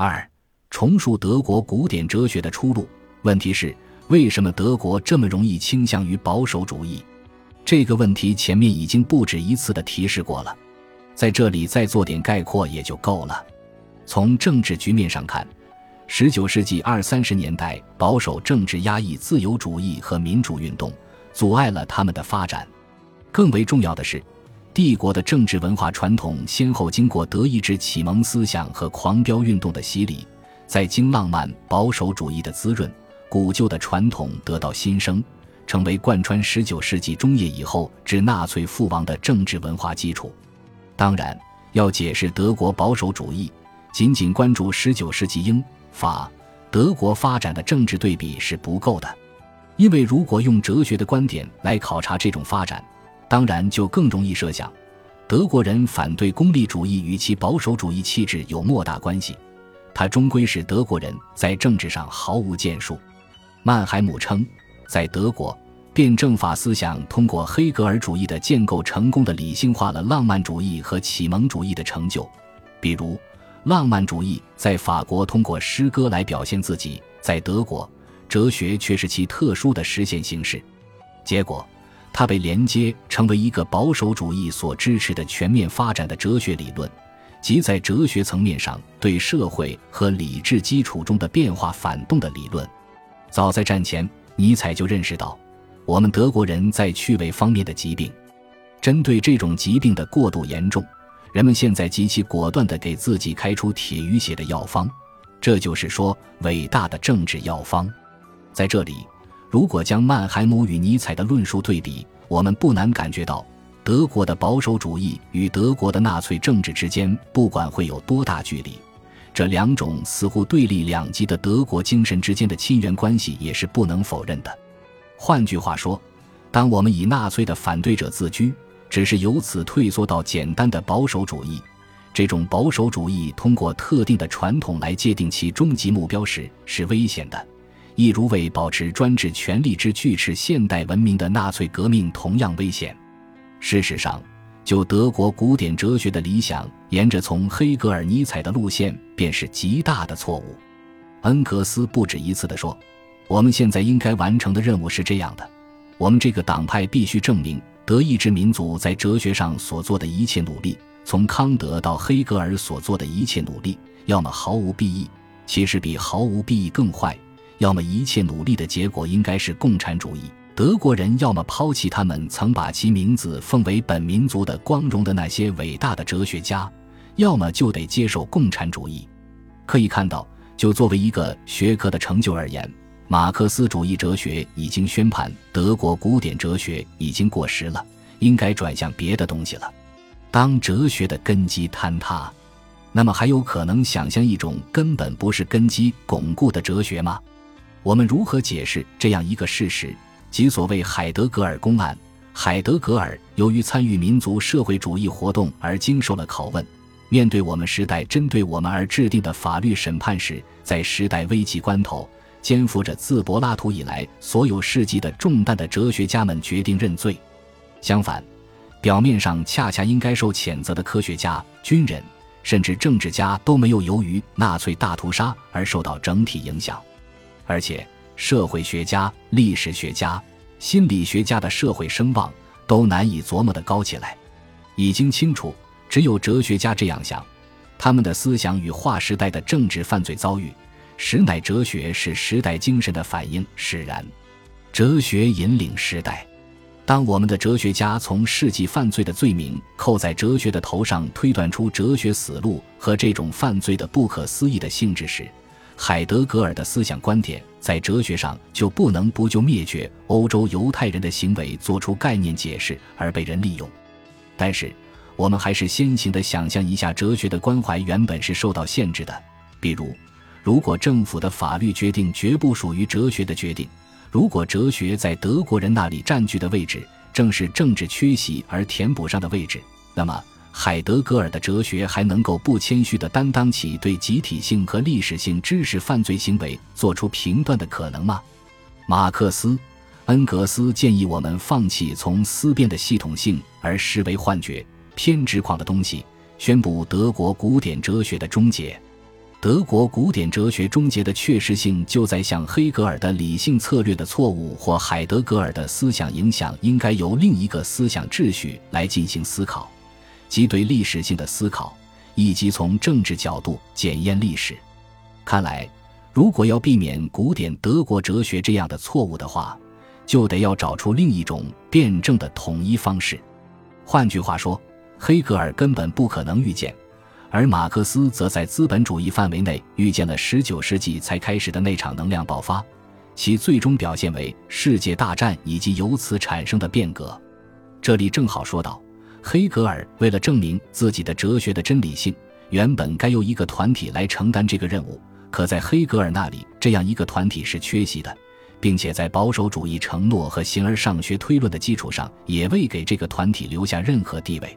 二、重述德国古典哲学的出路。问题是，为什么德国这么容易倾向于保守主义？这个问题前面已经不止一次的提示过了，在这里再做点概括也就够了。从政治局面上看，十九世纪二三十年代保守政治压抑自由主义和民主运动，阻碍了他们的发展。更为重要的是，帝国的政治文化传统先后经过德意志启蒙思想和狂飙运动的洗礼，在经浪漫保守主义的滋润，古旧的传统得到新生，成为贯穿十九世纪中叶以后至纳粹覆亡的政治文化基础。当然，要解释德国保守主义。仅仅关注十九世纪英法德国发展的政治对比是不够的，因为如果用哲学的观点来考察这种发展，当然就更容易设想，德国人反对功利主义与其保守主义气质有莫大关系。他终归是德国人在政治上毫无建树。曼海姆称，在德国，辩证法思想通过黑格尔主义的建构，成功的理性化了浪漫主义和启蒙主义的成就，比如。浪漫主义在法国通过诗歌来表现自己，在德国，哲学却是其特殊的实现形式。结果，它被连接成为一个保守主义所支持的全面发展的哲学理论，即在哲学层面上对社会和理智基础中的变化反动的理论。早在战前，尼采就认识到，我们德国人在趣味方面的疾病，针对这种疾病的过度严重。人们现在极其果断地给自己开出铁鱼血的药方，这就是说，伟大的政治药方。在这里，如果将曼海姆与尼采的论述对比，我们不难感觉到，德国的保守主义与德国的纳粹政治之间，不管会有多大距离，这两种似乎对立两极的德国精神之间的亲缘关系也是不能否认的。换句话说，当我们以纳粹的反对者自居。只是由此退缩到简单的保守主义，这种保守主义通过特定的传统来界定其终极目标时是危险的，一如为保持专制权力之锯齿现代文明的纳粹革命同样危险。事实上，就德国古典哲学的理想，沿着从黑格尔、尼采的路线，便是极大的错误。恩格斯不止一次地说：“我们现在应该完成的任务是这样的，我们这个党派必须证明。”德意志民族在哲学上所做的一切努力，从康德到黑格尔所做的一切努力，要么毫无裨益，其实比毫无裨益更坏；要么一切努力的结果应该是共产主义。德国人要么抛弃他们曾把其名字奉为本民族的光荣的那些伟大的哲学家，要么就得接受共产主义。可以看到，就作为一个学科的成就而言。马克思主义哲学已经宣判，德国古典哲学已经过时了，应该转向别的东西了。当哲学的根基坍塌，那么还有可能想象一种根本不是根基巩固的哲学吗？我们如何解释这样一个事实，即所谓海德格尔公案？海德格尔由于参与民族社会主义活动而经受了拷问，面对我们时代针对我们而制定的法律审判时，在时代危急关头。肩负着自柏拉图以来所有事迹的重担的哲学家们决定认罪。相反，表面上恰恰应该受谴责的科学家、军人，甚至政治家都没有由于纳粹大屠杀而受到整体影响。而且，社会学家、历史学家、心理学家的社会声望都难以琢磨的高起来。已经清楚，只有哲学家这样想，他们的思想与划时代的政治犯罪遭遇。实乃哲学是时代精神的反应，使然。哲学引领时代。当我们的哲学家从世纪犯罪的罪名扣在哲学的头上，推断出哲学死路和这种犯罪的不可思议的性质时，海德格尔的思想观点在哲学上就不能不就灭绝欧洲犹太人的行为做出概念解释而被人利用。但是，我们还是先行的想象一下，哲学的关怀原本是受到限制的，比如。如果政府的法律决定绝不属于哲学的决定，如果哲学在德国人那里占据的位置正是政治缺席而填补上的位置，那么海德格尔的哲学还能够不谦虚地担当起对集体性和历史性知识犯罪行为做出评断的可能吗？马克思、恩格斯建议我们放弃从思辨的系统性而视为幻觉、偏执狂的东西，宣布德国古典哲学的终结。德国古典哲学终结的确实性，就在向黑格尔的理性策略的错误，或海德格尔的思想影响，应该由另一个思想秩序来进行思考，即对历史性的思考，以及从政治角度检验历史。看来，如果要避免古典德国哲学这样的错误的话，就得要找出另一种辩证的统一方式。换句话说，黑格尔根本不可能预见。而马克思则在资本主义范围内预见了19世纪才开始的那场能量爆发，其最终表现为世界大战以及由此产生的变革。这里正好说到，黑格尔为了证明自己的哲学的真理性，原本该由一个团体来承担这个任务，可在黑格尔那里，这样一个团体是缺席的，并且在保守主义承诺和形而上学推论的基础上，也未给这个团体留下任何地位。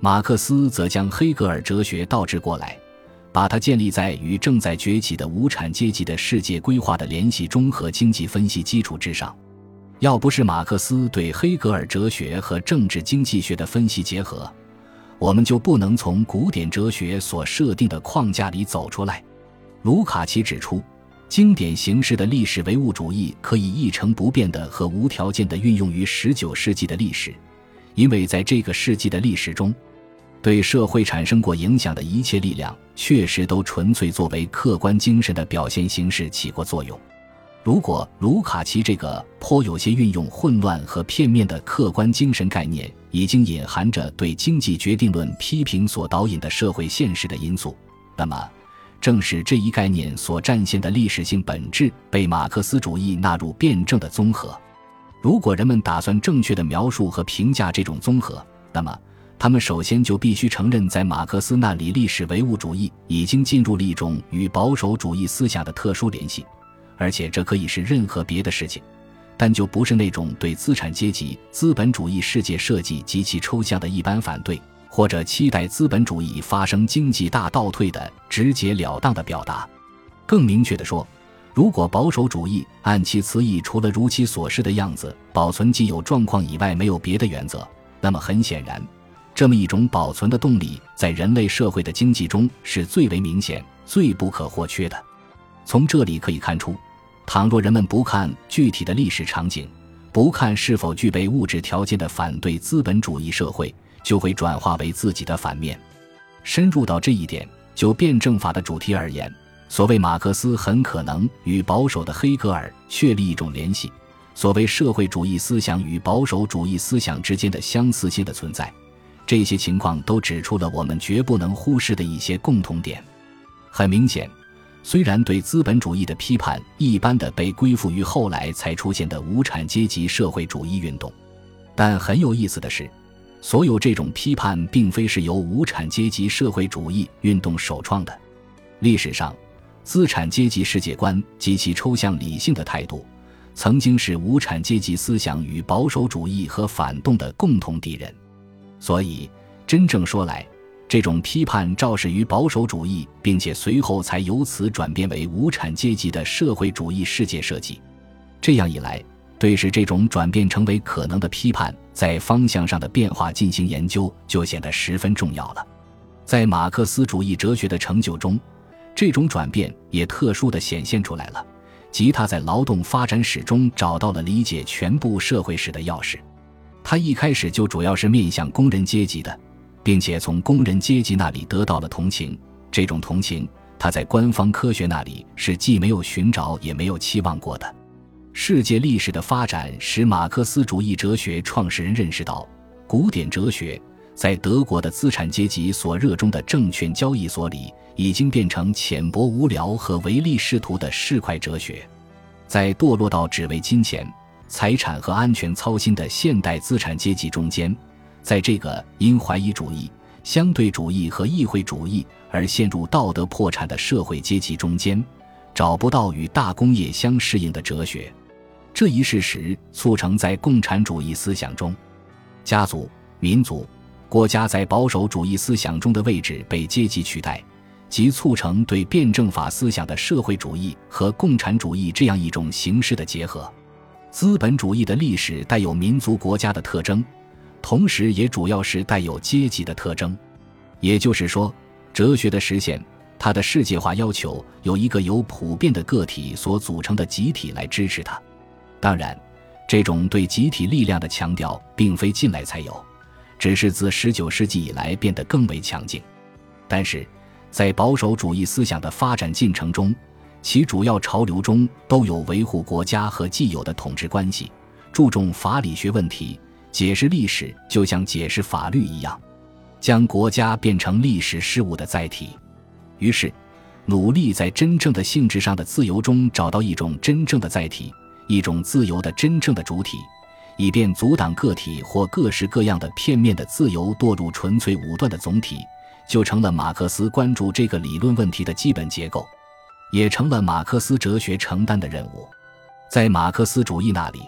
马克思则将黑格尔哲学倒置过来，把它建立在与正在崛起的无产阶级的世界规划的联系综合经济分析基础之上。要不是马克思对黑格尔哲学和政治经济学的分析结合，我们就不能从古典哲学所设定的框架里走出来。卢卡奇指出，经典形式的历史唯物主义可以一成不变的和无条件的运用于19世纪的历史，因为在这个世纪的历史中。对社会产生过影响的一切力量，确实都纯粹作为客观精神的表现形式起过作用。如果卢卡奇这个颇有些运用混乱和片面的客观精神概念，已经隐含着对经济决定论批评所导引的社会现实的因素，那么正是这一概念所展现的历史性本质被马克思主义纳入辩证的综合。如果人们打算正确的描述和评价这种综合，那么。他们首先就必须承认，在马克思那里，历史唯物主义已经进入了一种与保守主义思想的特殊联系，而且这可以是任何别的事情，但就不是那种对资产阶级资本主义世界设计极其抽象的一般反对，或者期待资本主义发生经济大倒退的直截了当的表达。更明确地说，如果保守主义按其词义，除了如其所示的样子保存既有状况以外，没有别的原则，那么很显然。这么一种保存的动力，在人类社会的经济中是最为明显、最不可或缺的。从这里可以看出，倘若人们不看具体的历史场景，不看是否具备物质条件的反对资本主义社会，就会转化为自己的反面。深入到这一点，就辩证法的主题而言，所谓马克思很可能与保守的黑格尔确立一种联系，所谓社会主义思想与保守主义思想之间的相似性的存在。这些情况都指出了我们绝不能忽视的一些共同点。很明显，虽然对资本主义的批判一般的被归附于后来才出现的无产阶级社会主义运动，但很有意思的是，所有这种批判并非是由无产阶级社会主义运动首创的。历史上，资产阶级世界观及其抽象理性的态度，曾经是无产阶级思想与保守主义和反动的共同敌人。所以，真正说来，这种批判肇始于保守主义，并且随后才由此转变为无产阶级的社会主义世界设计。这样一来，对使这种转变成为可能的批判在方向上的变化进行研究，就显得十分重要了。在马克思主义哲学的成就中，这种转变也特殊的显现出来了，即他在劳动发展史中找到了理解全部社会史的钥匙。他一开始就主要是面向工人阶级的，并且从工人阶级那里得到了同情。这种同情，他在官方科学那里是既没有寻找也没有期望过的。世界历史的发展使马克思主义哲学创始人认识到，古典哲学在德国的资产阶级所热衷的证券交易所里，已经变成浅薄无聊和唯利是图的市侩哲学，在堕落到只为金钱。财产和安全操心的现代资产阶级中间，在这个因怀疑主义、相对主义和议会主义而陷入道德破产的社会阶级中间，找不到与大工业相适应的哲学。这一事实促成在共产主义思想中，家族、民族、国家在保守主义思想中的位置被阶级取代，即促成对辩证法思想的社会主义和共产主义这样一种形式的结合。资本主义的历史带有民族国家的特征，同时也主要是带有阶级的特征。也就是说，哲学的实现它的世界化要求有一个由普遍的个体所组成的集体来支持它。当然，这种对集体力量的强调并非近来才有，只是自十九世纪以来变得更为强劲。但是，在保守主义思想的发展进程中，其主要潮流中都有维护国家和既有的统治关系，注重法理学问题，解释历史就像解释法律一样，将国家变成历史事物的载体。于是，努力在真正的性质上的自由中找到一种真正的载体，一种自由的真正的主体，以便阻挡个体或各式各样的片面的自由堕入纯粹武断的总体，就成了马克思关注这个理论问题的基本结构，也成了马克思哲学承担的任务。在马克思主义那里，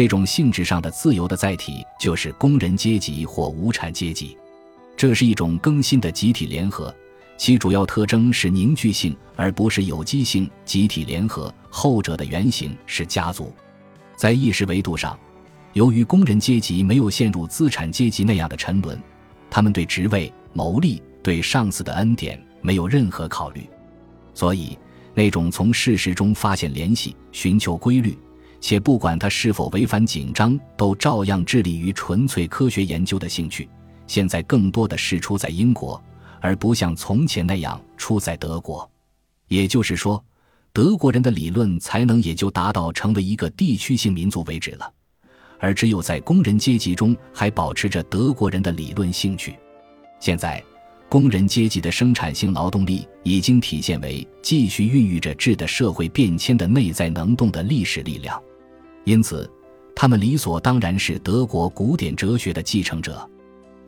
这种性质上的自由的载体就是工人阶级或无产阶级，这是一种更新的集体联合。其主要特征是凝聚性，而不是有机性集体联合。后者的原型是家族。在意识维度上，由于工人阶级没有陷入资产阶级那样的沉沦，他们对职位、谋利、对上司的恩典没有任何考虑，所以那种从事实中发现联系、寻求规律，且不管他是否违反紧张，都照样致力于纯粹科学研究的兴趣，现在更多的是出在英国。而不像从前那样出在德国，也就是说，德国人的理论才能也就达到成为一个地区性民族为止了。而只有在工人阶级中还保持着德国人的理论兴趣。现在，工人阶级的生产性劳动力已经体现为继续孕育着质的社会变迁的内在能动的历史力量，因此，他们理所当然是德国古典哲学的继承者。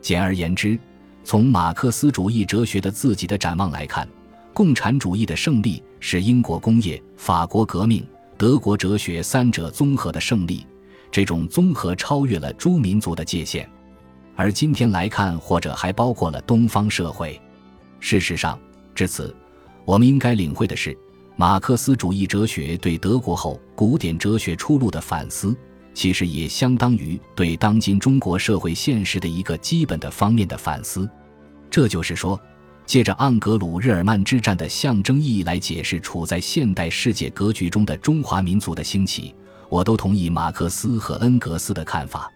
简而言之。从马克思主义哲学的自己的展望来看，共产主义的胜利是英国工业、法国革命、德国哲学三者综合的胜利。这种综合超越了诸民族的界限，而今天来看，或者还包括了东方社会。事实上，至此，我们应该领会的是，马克思主义哲学对德国后古典哲学出路的反思。其实也相当于对当今中国社会现实的一个基本的方面的反思。这就是说，借着盎格鲁日耳曼之战的象征意义来解释处在现代世界格局中的中华民族的兴起，我都同意马克思和恩格斯的看法。